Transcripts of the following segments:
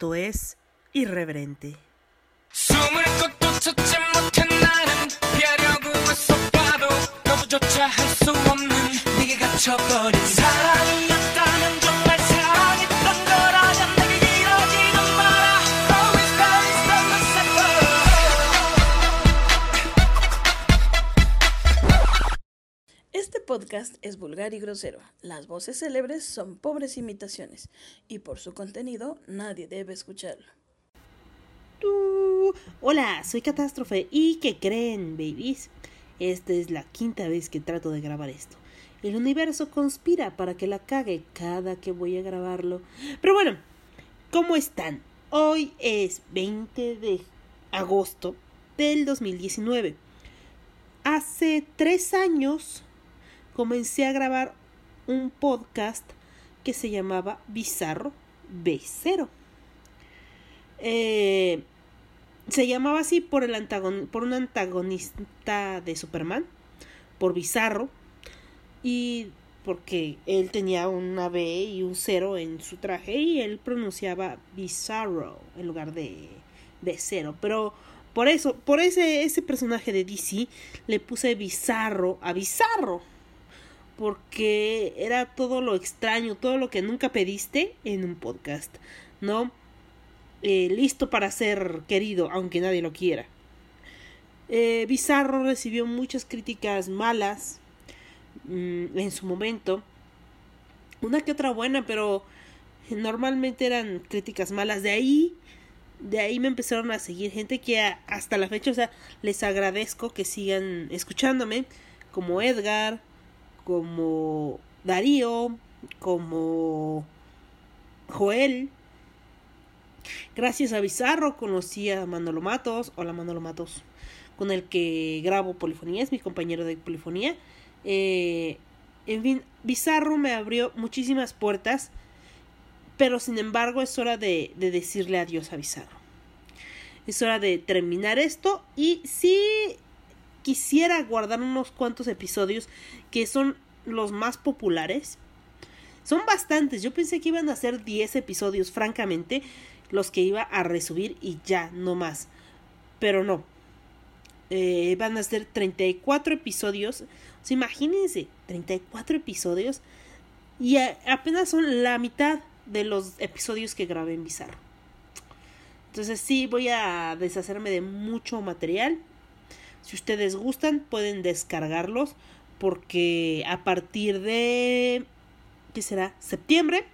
Esto es Irreverente. Podcast es vulgar y grosero. Las voces célebres son pobres imitaciones y por su contenido nadie debe escucharlo. Tú. Hola, soy Catástrofe y ¿qué creen, babies? Esta es la quinta vez que trato de grabar esto. El universo conspira para que la cague cada que voy a grabarlo. Pero bueno, ¿cómo están? Hoy es 20 de agosto del 2019. Hace tres años comencé a grabar un podcast que se llamaba Bizarro B0. Eh, se llamaba así por, el por un antagonista de Superman, por Bizarro, y porque él tenía una B y un cero en su traje y él pronunciaba Bizarro en lugar de, de cero. Pero por eso, por ese, ese personaje de DC, le puse Bizarro a Bizarro. Porque era todo lo extraño, todo lo que nunca pediste en un podcast, ¿no? Eh, listo para ser querido, aunque nadie lo quiera. Eh, Bizarro recibió muchas críticas malas mm, en su momento. Una que otra buena, pero normalmente eran críticas malas. De ahí, de ahí me empezaron a seguir gente que hasta la fecha, o sea, les agradezco que sigan escuchándome, como Edgar, como Darío, como Joel, Gracias a Bizarro conocí a Manolo Matos, hola Manolo Matos, con el que grabo polifonía, es mi compañero de polifonía. Eh, en fin, Bizarro me abrió muchísimas puertas, pero sin embargo es hora de, de decirle adiós a Bizarro. Es hora de terminar esto y si quisiera guardar unos cuantos episodios que son los más populares. Son bastantes, yo pensé que iban a ser 10 episodios, francamente, los que iba a resubir y ya, no más. Pero no. Eh, van a ser 34 episodios. O imagínense, 34 episodios. Y apenas son la mitad de los episodios que grabé en Bizarro. Entonces sí, voy a deshacerme de mucho material. Si ustedes gustan, pueden descargarlos. Porque a partir de... ¿Qué será? Septiembre.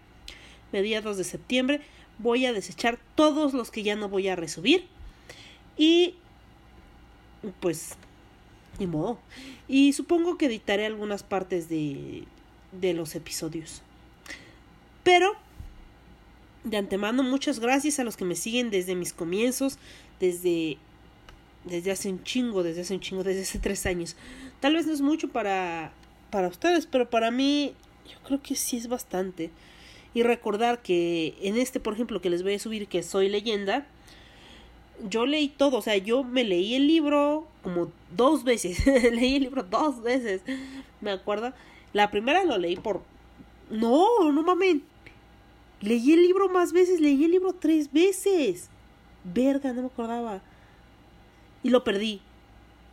Mediados de septiembre voy a desechar todos los que ya no voy a resubir. Y pues, ni modo. Y supongo que editaré algunas partes de, de los episodios. Pero, de antemano, muchas gracias a los que me siguen desde mis comienzos, desde, desde hace un chingo, desde hace un chingo, desde hace tres años. Tal vez no es mucho para, para ustedes, pero para mí yo creo que sí es bastante y recordar que en este, por ejemplo, que les voy a subir, que soy leyenda, yo leí todo, o sea, yo me leí el libro como dos veces, leí el libro dos veces, me acuerdo. La primera lo leí por... No, no mames. Leí el libro más veces, leí el libro tres veces. Verga, no me acordaba. Y lo perdí.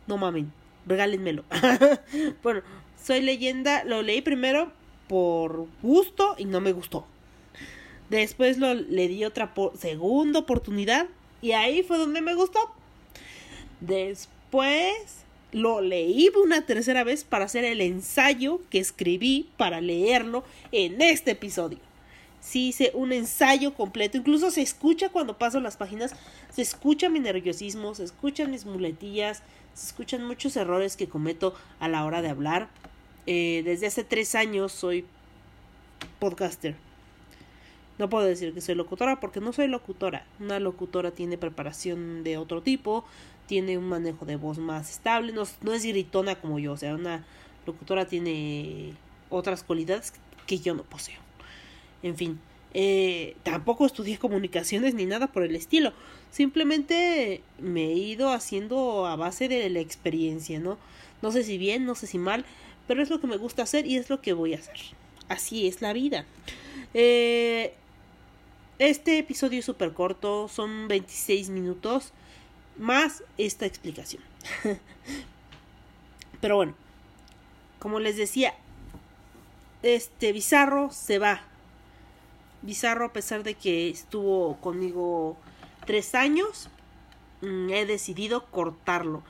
No mamen, regálenmelo. bueno, soy leyenda, lo leí primero por gusto y no me gustó. Después lo, le di otra segunda oportunidad y ahí fue donde me gustó. Después lo leí una tercera vez para hacer el ensayo que escribí para leerlo en este episodio. Sí hice un ensayo completo, incluso se escucha cuando paso las páginas, se escucha mi nerviosismo, se escuchan mis muletillas, se escuchan muchos errores que cometo a la hora de hablar. Eh, desde hace tres años soy podcaster. No puedo decir que soy locutora porque no soy locutora. Una locutora tiene preparación de otro tipo, tiene un manejo de voz más estable, no, no es gritona como yo. O sea, una locutora tiene otras cualidades que yo no poseo. En fin, eh, tampoco estudié comunicaciones ni nada por el estilo. Simplemente me he ido haciendo a base de la experiencia, ¿no? No sé si bien, no sé si mal, pero es lo que me gusta hacer y es lo que voy a hacer. Así es la vida. Eh, este episodio es súper corto, son 26 minutos más esta explicación. Pero bueno, como les decía, este Bizarro se va. Bizarro, a pesar de que estuvo conmigo tres años, mm, he decidido cortarlo.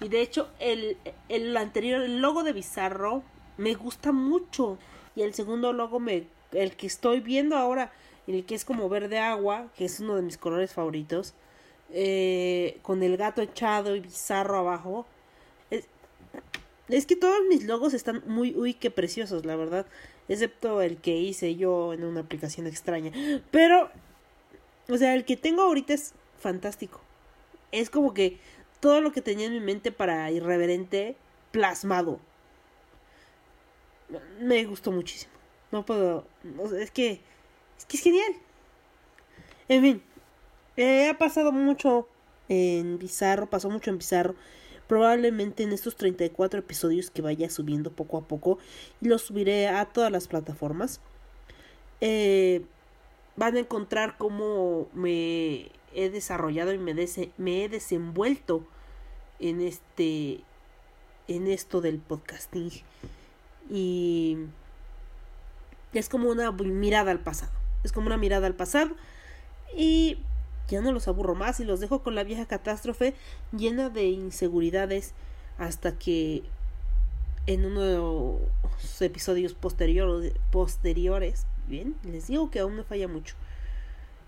Y de hecho, el, el anterior, el logo de Bizarro, me gusta mucho. Y el segundo logo, me, el que estoy viendo ahora, el que es como verde agua, que es uno de mis colores favoritos, eh, con el gato echado y Bizarro abajo. Es, es que todos mis logos están muy, uy, qué preciosos, la verdad. Excepto el que hice yo en una aplicación extraña. Pero, o sea, el que tengo ahorita es fantástico. Es como que todo lo que tenía en mi mente para irreverente plasmado. Me gustó muchísimo. No puedo. es que. Es que es genial. En fin. Eh, ha pasado mucho en Bizarro. Pasó mucho en Bizarro. Probablemente en estos 34 episodios que vaya subiendo poco a poco. Y los subiré a todas las plataformas. Eh, van a encontrar cómo me he desarrollado y me, me he desenvuelto en este en esto del podcasting y es como una mirada al pasado es como una mirada al pasado y ya no los aburro más y los dejo con la vieja catástrofe llena de inseguridades hasta que en uno de los episodios posteriores bien les digo que aún me falla mucho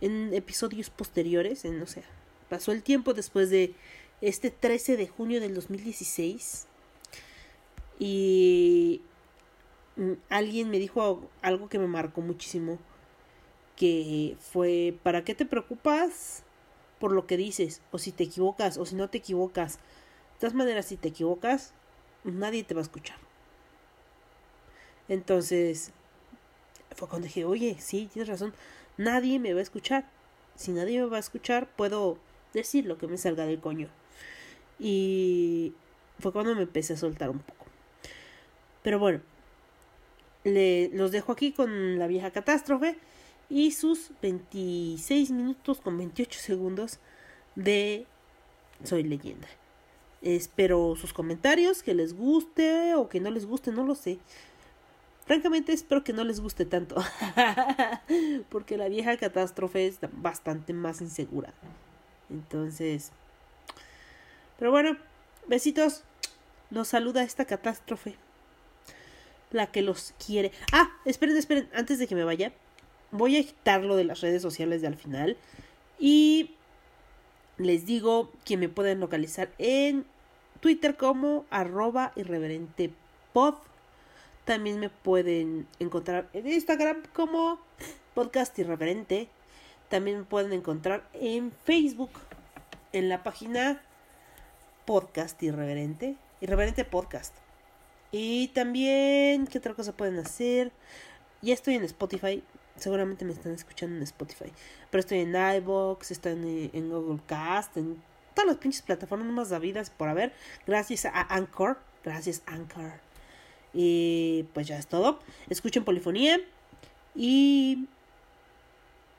en episodios posteriores, en, o sea, pasó el tiempo después de este 13 de junio del 2016 y mm, alguien me dijo algo que me marcó muchísimo, que fue, ¿para qué te preocupas por lo que dices? O si te equivocas, o si no te equivocas. De todas maneras, si te equivocas, nadie te va a escuchar. Entonces, fue cuando dije, oye, sí, tienes razón nadie me va a escuchar. Si nadie me va a escuchar, puedo decir lo que me salga del coño. Y fue cuando me empecé a soltar un poco. Pero bueno, le, los dejo aquí con la vieja catástrofe y sus 26 minutos con 28 segundos de Soy leyenda. Espero sus comentarios, que les guste o que no les guste, no lo sé. Francamente espero que no les guste tanto, porque la vieja catástrofe es bastante más insegura. Entonces, pero bueno, besitos. Los saluda esta catástrofe. La que los quiere. Ah, esperen, esperen, antes de que me vaya, voy a quitarlo de las redes sociales de al final. Y les digo que me pueden localizar en Twitter como arroba irreverentepod también me pueden encontrar en Instagram como Podcast Irreverente. También me pueden encontrar en Facebook, en la página Podcast Irreverente. Irreverente Podcast. Y también, ¿qué otra cosa pueden hacer? Ya estoy en Spotify. Seguramente me están escuchando en Spotify. Pero estoy en iBox, estoy en, en Google Cast, en todas las pinches plataformas más habidas por haber. Gracias a Anchor. Gracias, Anchor. Y pues ya es todo. Escuchen Polifonía. Y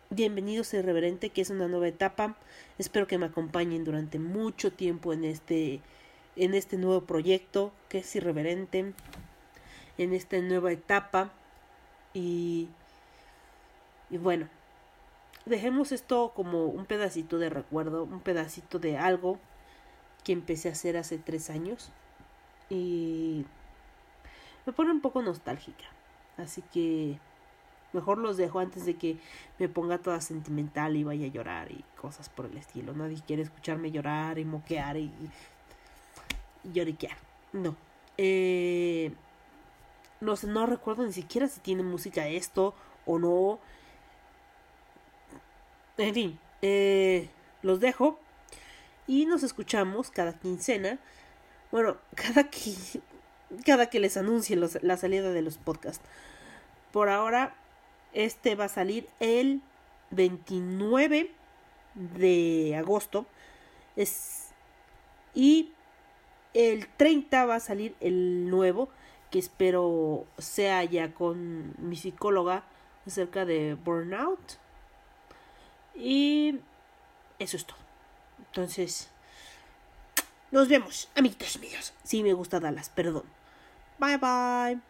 bienvenidos a Irreverente, que es una nueva etapa. Espero que me acompañen durante mucho tiempo en este, en este nuevo proyecto que es Irreverente. En esta nueva etapa. Y, y bueno, dejemos esto como un pedacito de recuerdo, un pedacito de algo que empecé a hacer hace tres años. Y me pone un poco nostálgica. Así que mejor los dejo antes de que me ponga toda sentimental y vaya a llorar y cosas por el estilo. Nadie quiere escucharme llorar y moquear y, lloriquear. No. Eh, no sé, no recuerdo ni siquiera si tiene música esto o no. En fin, eh, los dejo y nos escuchamos cada quincena. Bueno, cada, cada que les anuncie la salida de los podcasts. Por ahora, este va a salir el 29 de agosto. Es, y el 30 va a salir el nuevo, que espero sea ya con mi psicóloga acerca de burnout. Y eso es todo. Entonces, nos vemos, amiguitos míos. Sí, me gusta Dallas, perdón. Bye bye.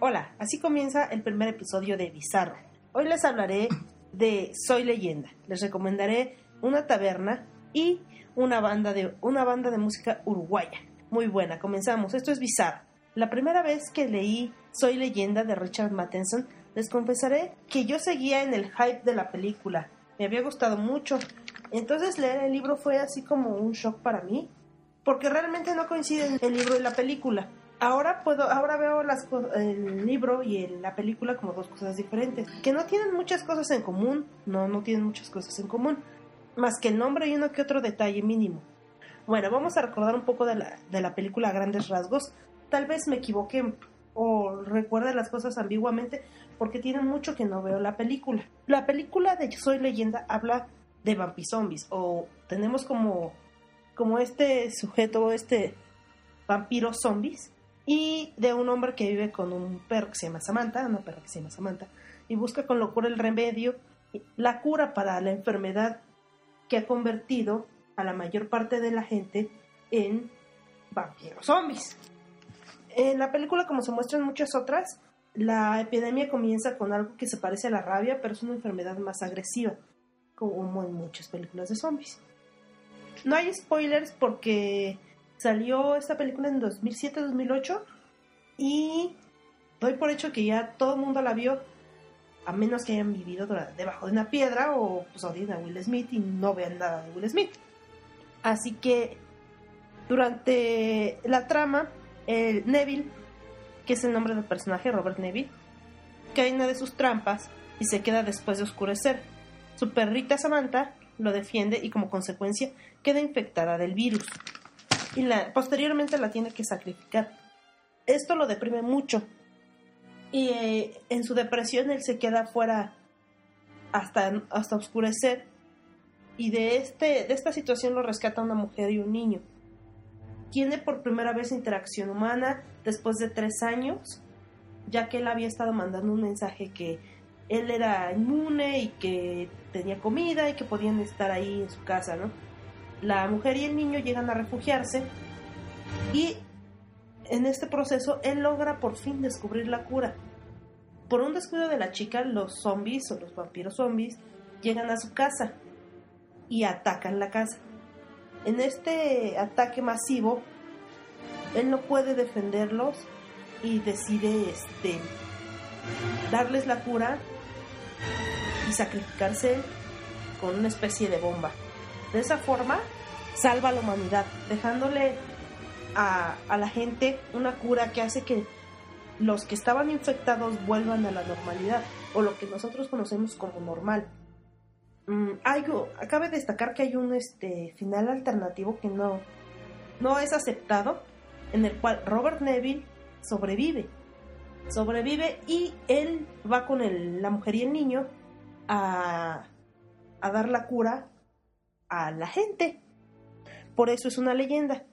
Hola, así comienza el primer episodio de Bizarro. Hoy les hablaré de Soy Leyenda. Les recomendaré una taberna y una banda de, una banda de música uruguaya. Muy buena, comenzamos. Esto es Bizarro. La primera vez que leí Soy Leyenda de Richard Matheson, les confesaré que yo seguía en el hype de la película. Me había gustado mucho. Entonces leer el libro fue así como un shock para mí, porque realmente no coinciden el libro y la película. Ahora puedo, ahora veo las, el libro y la película como dos cosas diferentes, que no tienen muchas cosas en común, no, no tienen muchas cosas en común, más que el nombre y uno que otro detalle mínimo. Bueno, vamos a recordar un poco de la, de la película a grandes rasgos. Tal vez me equivoqué o recuerde las cosas ambiguamente porque tiene mucho que no veo la película. La película de Soy Leyenda habla de vampizombis o tenemos como como este sujeto, este vampiro zombies y de un hombre que vive con un perro que se llama Samantha, una perra que se llama Samantha, y busca con locura el remedio, la cura para la enfermedad que ha convertido a la mayor parte de la gente en vampiros zombies. En la película, como se muestran muchas otras, la epidemia comienza con algo que se parece a la rabia, pero es una enfermedad más agresiva, como en muchas películas de zombies. No hay spoilers porque salió esta película en 2007-2008 y doy por hecho que ya todo el mundo la vio, a menos que hayan vivido debajo de una piedra o pues odien a Will Smith y no vean nada de Will Smith. Así que durante la trama, el Neville, que es el nombre del personaje, Robert Neville, cae en una de sus trampas y se queda después de oscurecer. Su perrita Samantha lo defiende y como consecuencia queda infectada del virus. Y la, posteriormente la tiene que sacrificar. Esto lo deprime mucho. Y eh, en su depresión él se queda fuera hasta, hasta oscurecer. Y de, este, de esta situación lo rescata una mujer y un niño. Tiene por primera vez interacción humana después de tres años, ya que él había estado mandando un mensaje que él era inmune y que tenía comida y que podían estar ahí en su casa, ¿no? La mujer y el niño llegan a refugiarse y en este proceso él logra por fin descubrir la cura. Por un descuido de la chica, los zombies o los vampiros zombies llegan a su casa y atacan la casa. En este ataque masivo, él no puede defenderlos y decide este darles la cura y sacrificarse con una especie de bomba. De esa forma, salva a la humanidad, dejándole a, la gente una cura que hace que los que estaban infectados vuelvan a la normalidad, o lo que nosotros conocemos como normal. Mm, cabe destacar que hay un este, final alternativo que no, no es aceptado, en el cual Robert Neville sobrevive. Sobrevive y él va con la mujer y el niño a, a dar la cura a la gente. Por eso es una leyenda.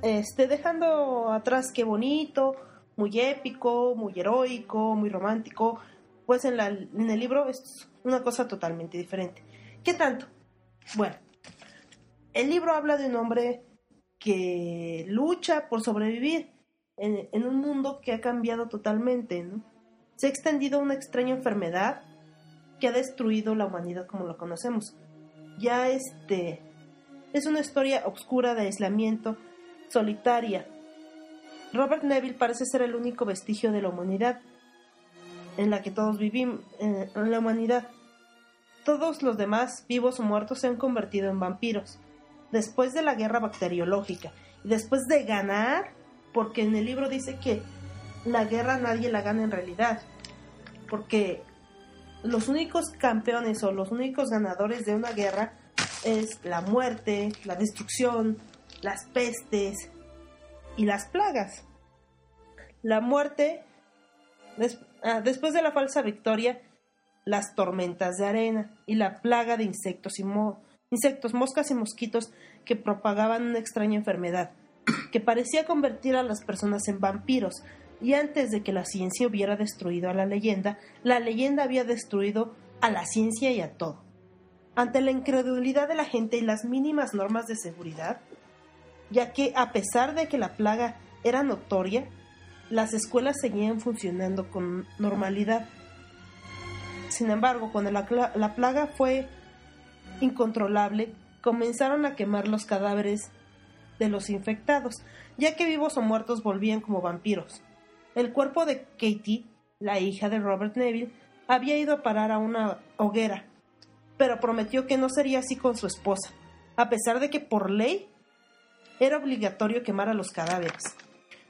este, dejando atrás qué bonito, muy épico, muy heroico, muy romántico, pues en, la, en el libro es una cosa totalmente diferente. ¿Qué tanto? Bueno, el libro habla de un hombre que lucha por sobrevivir en, un mundo que ha cambiado totalmente. Se ha extendido una extraña enfermedad que ha destruido la humanidad como la conocemos ya este es una historia oscura de aislamiento, solitaria. Robert Neville parece ser el único vestigio de la humanidad en la que todos vivimos, en la humanidad. Todos los demás, vivos o muertos, se han convertido en vampiros. Después de la guerra bacteriológica, y después de ganar, porque en el libro dice que la guerra nadie la gana en realidad, porque los únicos campeones o los únicos ganadores de una guerra es la muerte, la destrucción, las pestes y las plagas. La muerte, ah, después de la falsa victoria, las tormentas de arena y la plaga de insectos y insectos, moscas y mosquitos que propagaban una extraña enfermedad que parecía convertir a las personas en vampiros, y antes de que la ciencia hubiera destruido a la leyenda, la leyenda había destruido a la ciencia y a todo. Ante la incredulidad de la gente y las mínimas normas de seguridad, ya que a pesar de que la plaga era notoria, las escuelas seguían funcionando con normalidad. Sin embargo, cuando la, la plaga fue incontrolable, comenzaron a quemar los cadáveres de los infectados, ya que vivos o muertos volvían como vampiros. El cuerpo de Katie, la hija de Robert Neville, había ido a parar a una hoguera, pero prometió que no sería así con su esposa, a pesar de que por ley era obligatorio quemar a los cadáveres.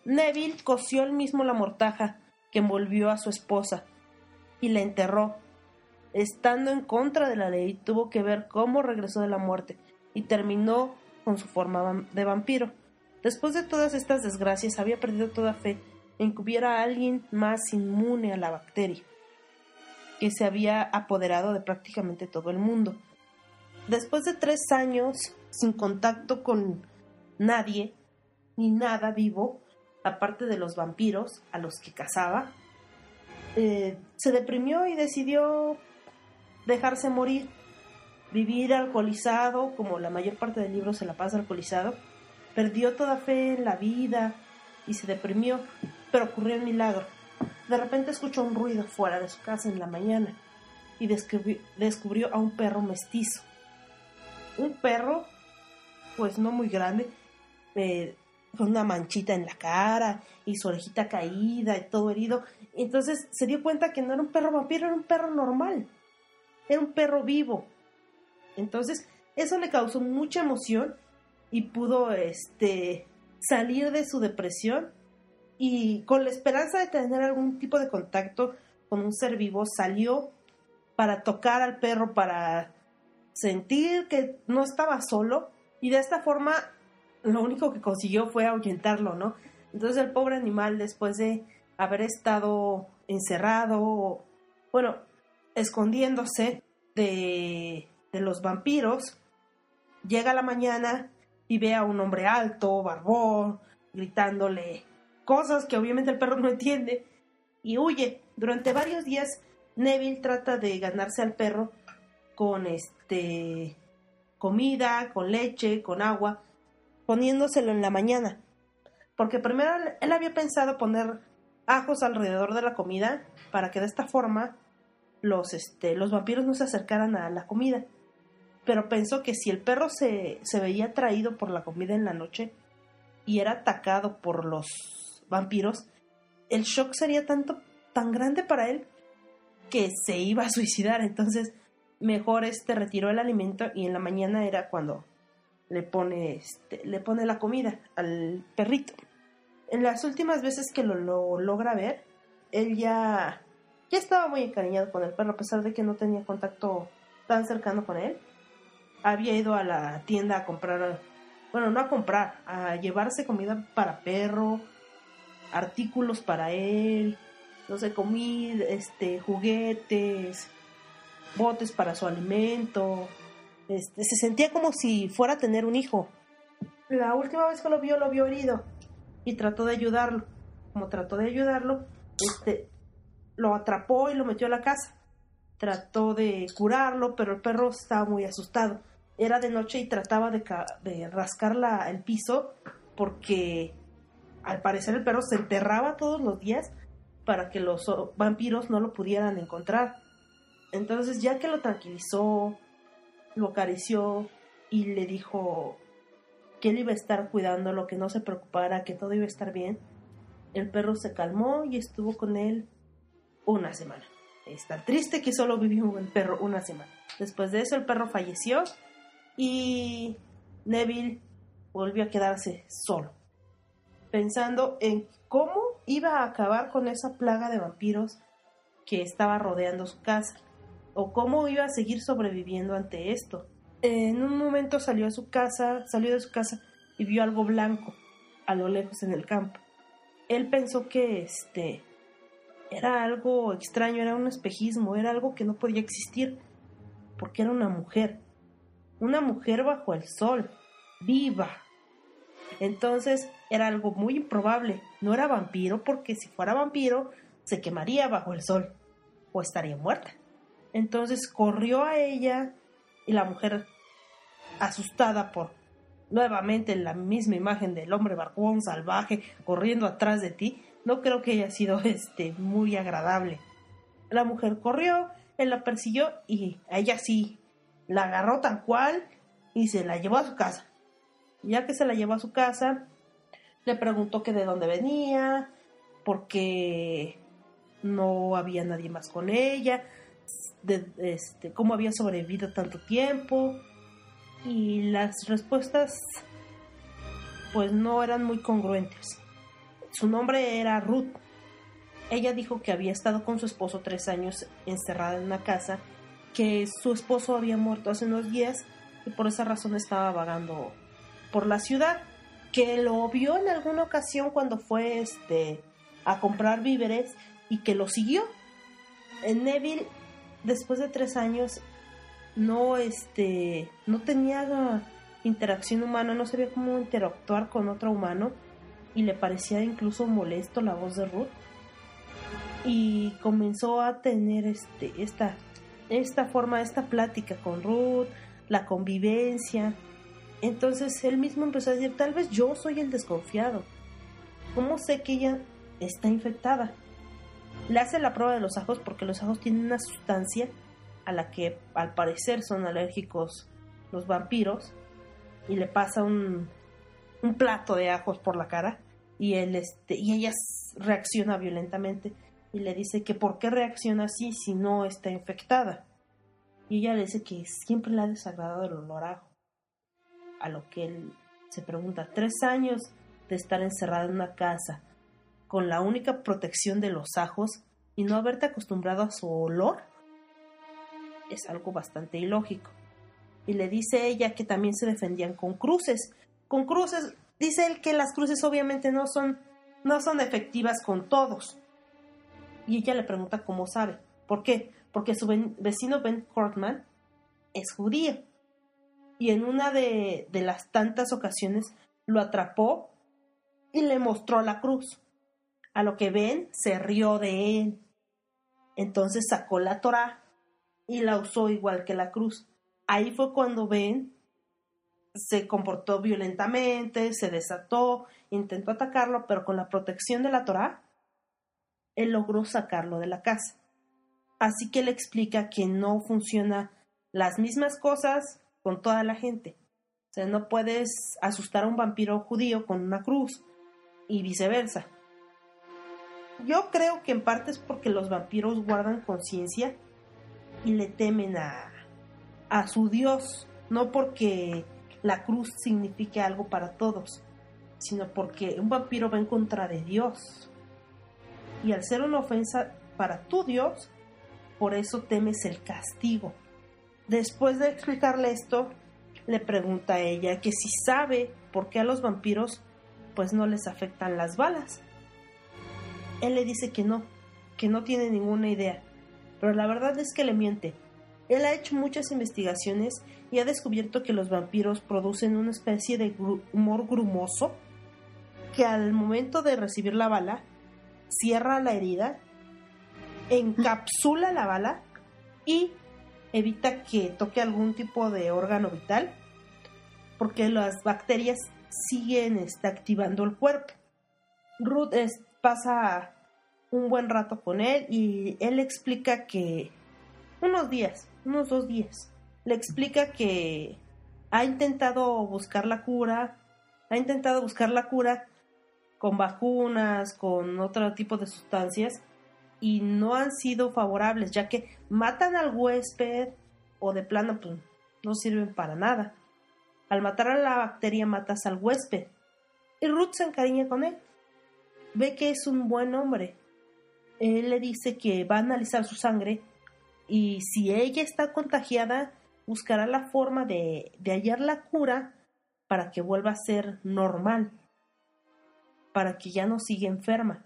Neville cosió él mismo la mortaja que envolvió a su esposa y la enterró. Estando en contra de la ley, tuvo que ver cómo regresó de la muerte y terminó con su forma de vampiro. Después de todas estas desgracias, había perdido toda fe en que hubiera alguien más inmune a la bacteria, que se había apoderado de prácticamente todo el mundo. Después de tres años sin contacto con nadie ni nada vivo, aparte de los vampiros a los que cazaba, eh, se deprimió y decidió dejarse morir vivir alcoholizado, como la mayor parte del libro se la pasa alcoholizado, perdió toda fe en la vida y se deprimió, pero ocurrió un milagro. De repente escuchó un ruido fuera de su casa en la mañana y descubrió, a un perro mestizo. Un perro, pues no muy grande, eh, con una manchita en la cara y su orejita caída y todo herido. Entonces se dio cuenta que no era un perro vampiro, era un perro normal. Era un perro vivo, entonces, eso le causó mucha emoción y pudo este, salir de su depresión y con la esperanza de tener algún tipo de contacto con un ser vivo salió para tocar al perro, para sentir que no estaba solo y de esta forma lo único que consiguió fue ahuyentarlo, ¿no? Entonces el pobre animal después de haber estado encerrado, bueno, escondiéndose de de los vampiros, llega a la mañana y ve a un hombre alto, barbón, gritándole cosas que obviamente el perro no entiende y huye. Durante varios días Neville trata de ganarse al perro con este comida, con leche, con agua, poniéndoselo en la mañana. Porque primero él había pensado poner ajos alrededor de la comida para que de esta forma los, este, los vampiros no se acercaran a la comida pero pensó que si el perro se, veía atraído por la comida en la noche y era atacado por los vampiros, el shock sería tanto tan grande para él que se iba a suicidar. Entonces, mejor este retiró el alimento y en la mañana era cuando le pone este, le pone la comida al perrito. En las últimas veces que lo, lo logra ver, él ya ya estaba muy encariñado con el perro a pesar de que no tenía contacto tan cercano con él había ido a la tienda a comprar, bueno, no a comprar, a llevarse comida para perro, artículos para él, no sé, comida, este, juguetes, botes para su alimento. Este, se sentía como si fuera a tener un hijo. La última vez que lo vio, lo vio herido y trató de ayudarlo. Como trató de ayudarlo, este, lo atrapó y lo metió a la casa. Trató de curarlo, pero el perro estaba muy asustado era de noche y trataba de, de rascar la, el piso porque al parecer el perro se enterraba todos los días para que los vampiros no lo pudieran encontrar. Entonces ya que lo tranquilizó, lo acarició y le dijo que él iba a estar cuidándolo, que no se preocupara, que todo iba a estar bien, el perro se calmó y estuvo con él una semana. Está triste que solo vivió el perro una semana. Después de eso el perro falleció y Neville volvió a quedarse solo, pensando en cómo iba a acabar con esa plaga de vampiros que estaba rodeando su casa, o cómo iba a seguir sobreviviendo ante esto. En un momento salió a su casa, salió de su casa y vio algo blanco a lo lejos en el campo. Él pensó que este era algo extraño, era un espejismo, era algo que no podía existir, porque era una mujer una mujer bajo el sol, viva. Entonces era algo muy improbable. No era vampiro porque si fuera vampiro se quemaría bajo el sol o estaría muerta. Entonces corrió a ella y la mujer, asustada por nuevamente la misma imagen del hombre barbón salvaje corriendo atrás de ti, no creo que haya sido este muy agradable. La mujer corrió, él la persiguió y a ella sí la agarró tal cual y se la llevó a su casa. Ya que se la llevó a su casa, le preguntó que de dónde venía, porque no había nadie más con ella, este, cómo había sobrevivido tanto tiempo. Y las respuestas pues no eran muy congruentes. Su nombre era Ruth. Ella dijo que había estado con su esposo tres años encerrada en una casa, que su esposo había muerto hace unos días y por esa razón estaba vagando por la ciudad, que lo vio en alguna ocasión cuando fue este a comprar víveres y que lo siguió. Neville, después de tres años, no, este, no tenía interacción humana, no sabía cómo interactuar con otro humano y le parecía incluso molesto la voz de Ruth y comenzó a tener este, esta, esta forma, esta plática con Ruth, la convivencia. Entonces él mismo empezó a decir, tal vez yo soy el desconfiado. ¿Cómo sé que ella está infectada? Le hace la prueba de los ajos porque los ajos tienen una sustancia a la que al parecer son alérgicos los vampiros y le pasa un, un plato de ajos por la cara y él este y ella reacciona violentamente y le dice que por qué reacciona así si no está infectada y ella le dice que siempre le ha desagradado el olor a ajo. A lo que él se pregunta tres años de estar encerrada en una casa con la única protección de los ajos y no haberte acostumbrado a su olor es algo bastante ilógico. Y le dice ella que también se defendían con cruces. Con cruces, dice él que las cruces obviamente no son, no son efectivas con todos. Y ella le pregunta cómo sabe. ¿Por qué? Porque su vecino Ben Cortman es judío. Y en una de, de las tantas ocasiones lo atrapó y le mostró la cruz. A lo que Ben se rió de él. Entonces sacó la Torah y la usó igual que la cruz. Ahí fue cuando Ben se comportó violentamente, se desató, intentó atacarlo, pero con la protección de la Torah, él logró sacarlo de la casa. Así que le explica que no funciona las mismas cosas con toda la gente. O sea, no puedes asustar a un vampiro judío con una cruz y viceversa. Yo creo que en parte es porque los vampiros guardan conciencia y le temen a, a su Dios, no porque la cruz signifique algo para todos, sino porque un vampiro va en contra de Dios. Y al ser una ofensa para tu Dios, por eso temes el castigo. Después de explicarle esto, le pregunta a ella que si sabe por qué a los vampiros pues no les afectan las balas. Él le dice que no, que no tiene ninguna idea, pero la verdad es que le miente. Él ha hecho muchas investigaciones y ha descubierto que los vampiros producen una especie de humor grumoso que al momento de recibir la bala cierra la herida, encapsula la bala y evita que toque algún tipo de órgano vital porque las bacterias siguen está, activando el cuerpo. Ruth pasa un buen rato con él y él explica que unos días, unos dos días, le explica que ha intentado buscar la cura, ha intentado buscar la cura con vacunas, con otro tipo de sustancias y no han sido favorables, ya que matan al huésped o de plano pues, no sirven para nada. Al matar a la bacteria matas al huésped. Y Ruth se encariña con él. Ve que es un buen hombre. Él le dice que va a analizar su sangre y si ella está contagiada, buscará la forma de, de hallar la cura para que vuelva a ser normal para que ya no siga enferma.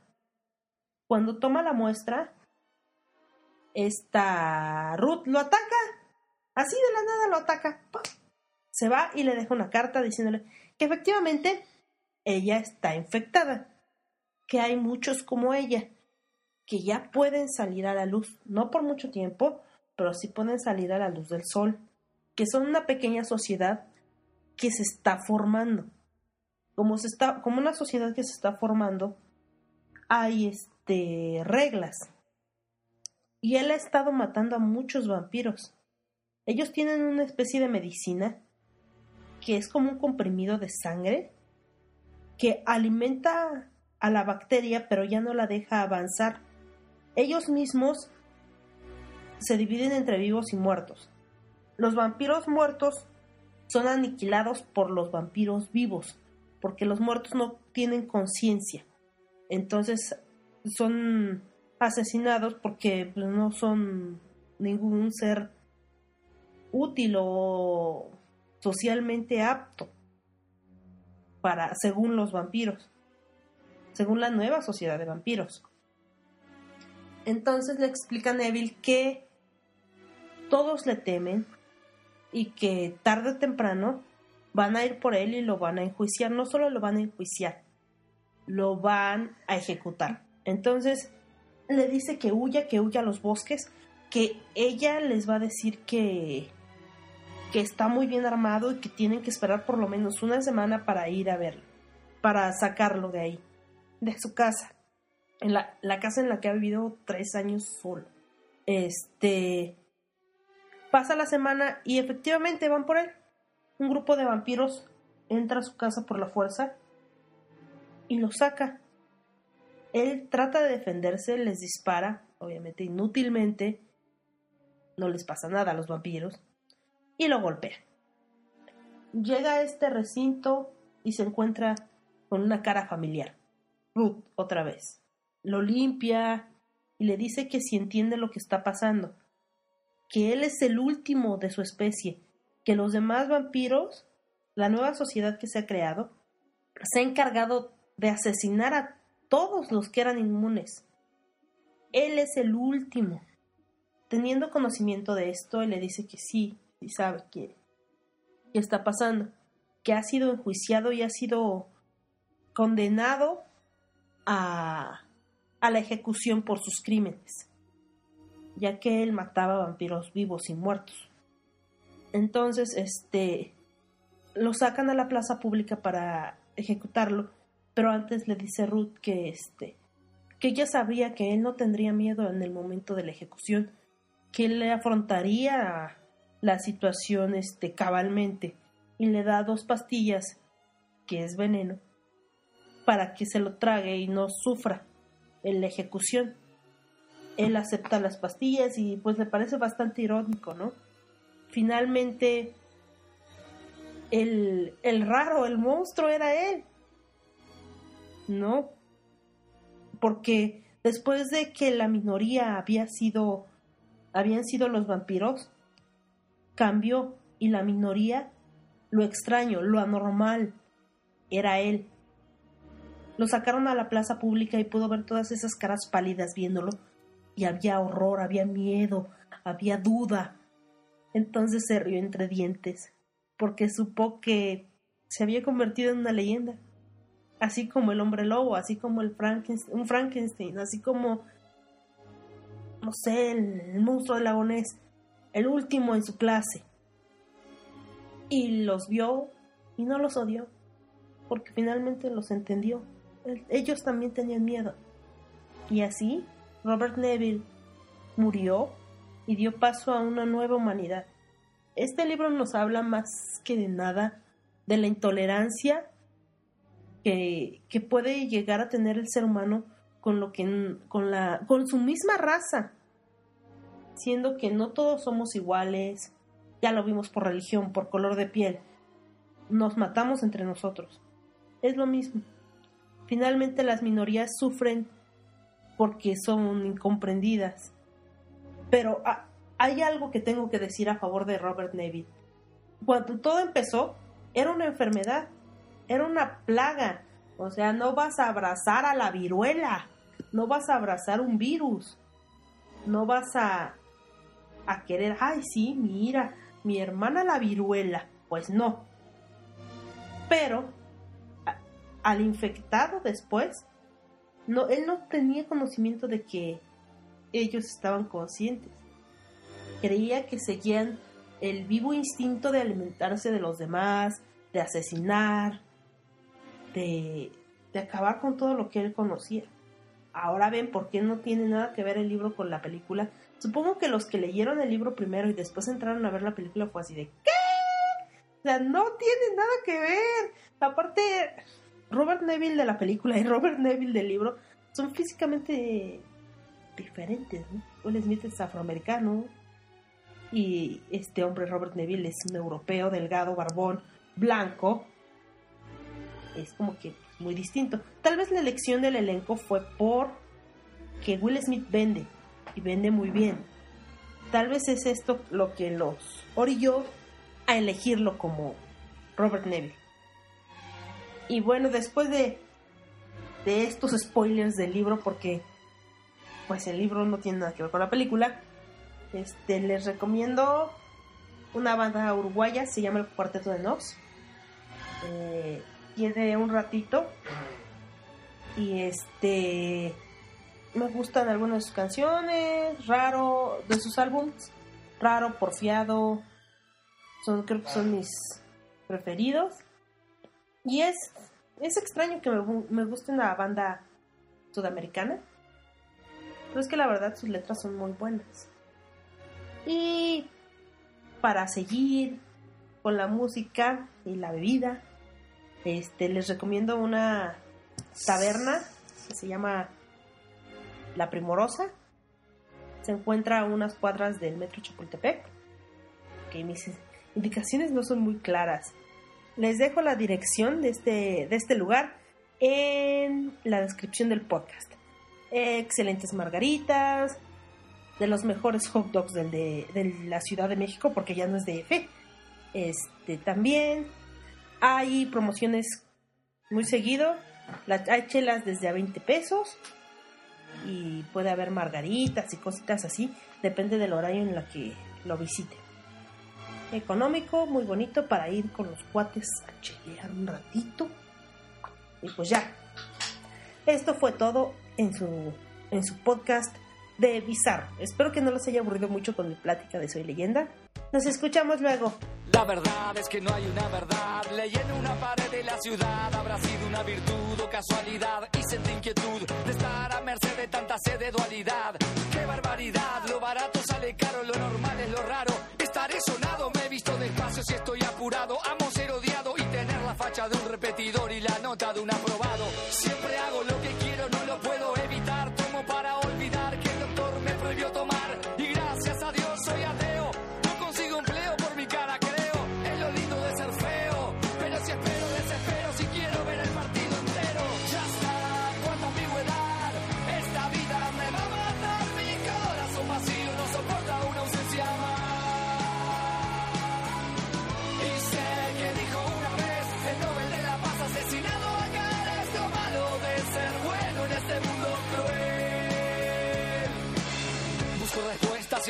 Cuando toma la muestra, esta Ruth lo ataca. Así de la nada lo ataca. Se va y le deja una carta diciéndole que efectivamente ella está infectada, que hay muchos como ella, que ya pueden salir a la luz, no por mucho tiempo, pero sí pueden salir a la luz del sol, que son una pequeña sociedad que se está formando. Como, se está, como una sociedad que se está formando, hay este, reglas. Y él ha estado matando a muchos vampiros. Ellos tienen una especie de medicina que es como un comprimido de sangre que alimenta a la bacteria pero ya no la deja avanzar. Ellos mismos se dividen entre vivos y muertos. Los vampiros muertos son aniquilados por los vampiros vivos, porque los muertos no tienen conciencia. Entonces son asesinados porque pues, no son ningún ser útil o socialmente apto para según los vampiros, según la nueva sociedad de vampiros. Entonces le explica a Neville que todos le temen y que tarde o temprano van a ir por él y lo van a enjuiciar. No solo lo van a enjuiciar, lo van a ejecutar. Entonces le dice que huya, que huya a los bosques, que ella les va a decir que que está muy bien armado y que tienen que esperar por lo menos una semana para ir a verlo, para sacarlo de ahí, de su casa, en la, la casa en la que ha vivido tres años solo. Este, Pasa la semana y efectivamente van por él. Un grupo de vampiros entra a su casa por la fuerza y lo saca. Él trata de defenderse, les dispara, obviamente inútilmente. No les pasa nada a los vampiros. Y lo golpea. Llega a este recinto y se encuentra con una cara familiar. Ruth, otra vez. Lo limpia y le dice que si entiende lo que está pasando que él es el último de su especie, que los demás vampiros, la nueva sociedad que se ha creado, se ha encargado de asesinar a todos los que eran inmunes. Él es el último. Teniendo conocimiento de esto, él le dice que sí, y sabe que, que está pasando, que ha sido enjuiciado y ha sido condenado a, la ejecución por sus crímenes ya que él mataba vampiros vivos y muertos. Entonces, este, lo sacan a la plaza pública para ejecutarlo, pero antes le dice Ruth que este, que ella sabía que él no tendría miedo en el momento de la ejecución, que él le afrontaría la situación este, cabalmente y le da dos pastillas, que es veneno, para que se lo trague y no sufra en la ejecución él acepta las pastillas y pues le parece bastante irónico, ¿no? Finalmente, el, el raro, el monstruo era él, ¿no? Porque después de que la minoría había sido, habían sido los vampiros, cambió y la minoría, lo extraño, lo anormal, era él. Lo sacaron a la plaza pública y pudo ver todas esas caras pálidas viéndolo y había horror, había miedo, había duda. Entonces se rió entre dientes, porque supo que se había convertido en una leyenda, así como el hombre lobo, así como el Frankenstein, un Frankenstein, así como, no sé, el, monstruo del lagonés, el último en su clase. Y los vio y no los odió, porque finalmente los entendió. Ellos también tenían miedo. Y así Robert Neville murió y dio paso a una nueva humanidad. Este libro nos habla más que de nada de la intolerancia que, que puede llegar a tener el ser humano con lo que con la con su misma raza siendo que no todos somos iguales ya lo vimos por religión por color de piel nos matamos entre nosotros es lo mismo finalmente las minorías sufren porque son incomprendidas. Pero ah, hay algo que tengo que decir a favor de Robert Neville. Cuando todo empezó, era una enfermedad, era una plaga. O sea, no vas a abrazar a la viruela, no vas a abrazar un virus, no vas a, a querer, ay, sí, mira, mi hermana la viruela. Pues no. Pero al infectado después no, él no tenía conocimiento de que ellos estaban conscientes. creía que seguían el vivo instinto de alimentarse de los demás, de asesinar, de, de acabar con todo lo que él conocía. Ahora ven por qué no tiene nada que ver el libro con la película. Supongo que los que leyeron el libro primero y después entraron a ver la película fue así de ¿qué? O sea, no tiene nada que ver. Aparte, Robert Neville de la película y Robert Neville del libro son físicamente diferentes, ¿no? Will Smith es afroamericano y este hombre Robert Neville es un europeo, delgado, barbón, blanco. Es como que muy distinto. Tal vez la elección del elenco fue por que Will Smith vende y vende muy bien. Tal vez es esto lo que los orilló a elegirlo como Robert Neville. Y bueno, después de, de estos spoilers del libro, porque pues el libro no tiene nada que ver con la película, este, les recomiendo una banda uruguaya, se llama el Cuarteto de Nox. Eh, tiene un ratito. Y este me gustan algunas de sus canciones, raro de sus álbumes, raro, porfiado, son creo que son mis preferidos y es es extraño que me, me guste una banda sudamericana, pero es que la verdad sus letras son muy buenas. Y para seguir con la música y la bebida, este, les recomiendo una taberna que se llama La Primorosa. Se encuentra a unas cuadras del metro Chapultepec. Que mis indicaciones no son muy claras. Les dejo la dirección de este, de este lugar en la descripción del podcast. Excelentes margaritas, de los mejores hot dogs del de, la Ciudad de México, porque ya no es DF. Este, también hay promociones muy seguido. Hay chelas desde a 20 pesos. Y puede haber margaritas y cositas así. Depende del horario en la que lo visite. Económico, muy bonito para ir con los cuates a chelear un ratito. Y pues ya. Esto fue todo en su, en su podcast de Bizarro. Espero que no los haya aburrido mucho con mi plática de Soy Leyenda. Nos escuchamos luego. La verdad es que no hay una verdad. Leyendo una pared de la ciudad habrá sido una virtud o casualidad. Y sentí inquietud de estar a merced de tanta sed de dualidad. ¡Qué barbaridad! Lo barato sale caro, lo normal es lo raro. Estaré sonado, me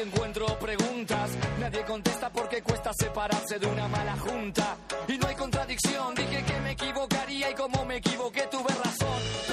encuentro preguntas. Nadie contesta porque cuesta separarse de una mala junta. Y no hay contradicción, dije que me equivocaría y como me equivoqué tuve razón.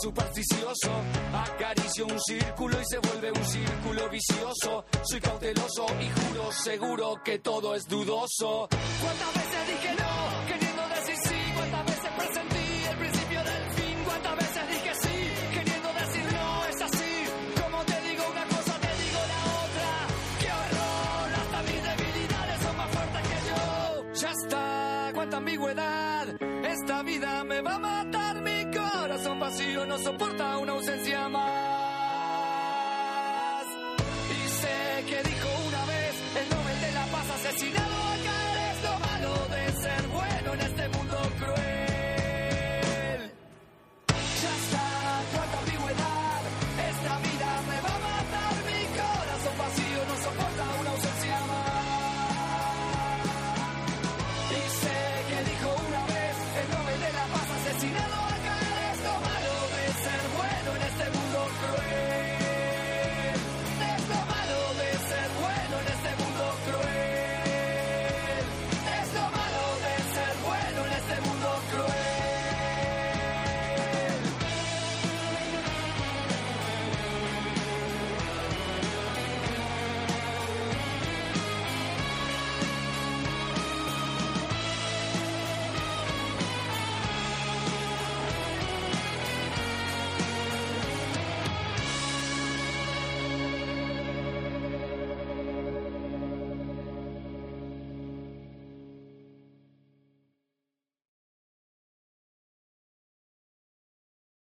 Supersticioso. Acaricio un círculo y se vuelve un círculo vicioso. Soy cauteloso y juro seguro que todo es dudoso. ¿Cuántas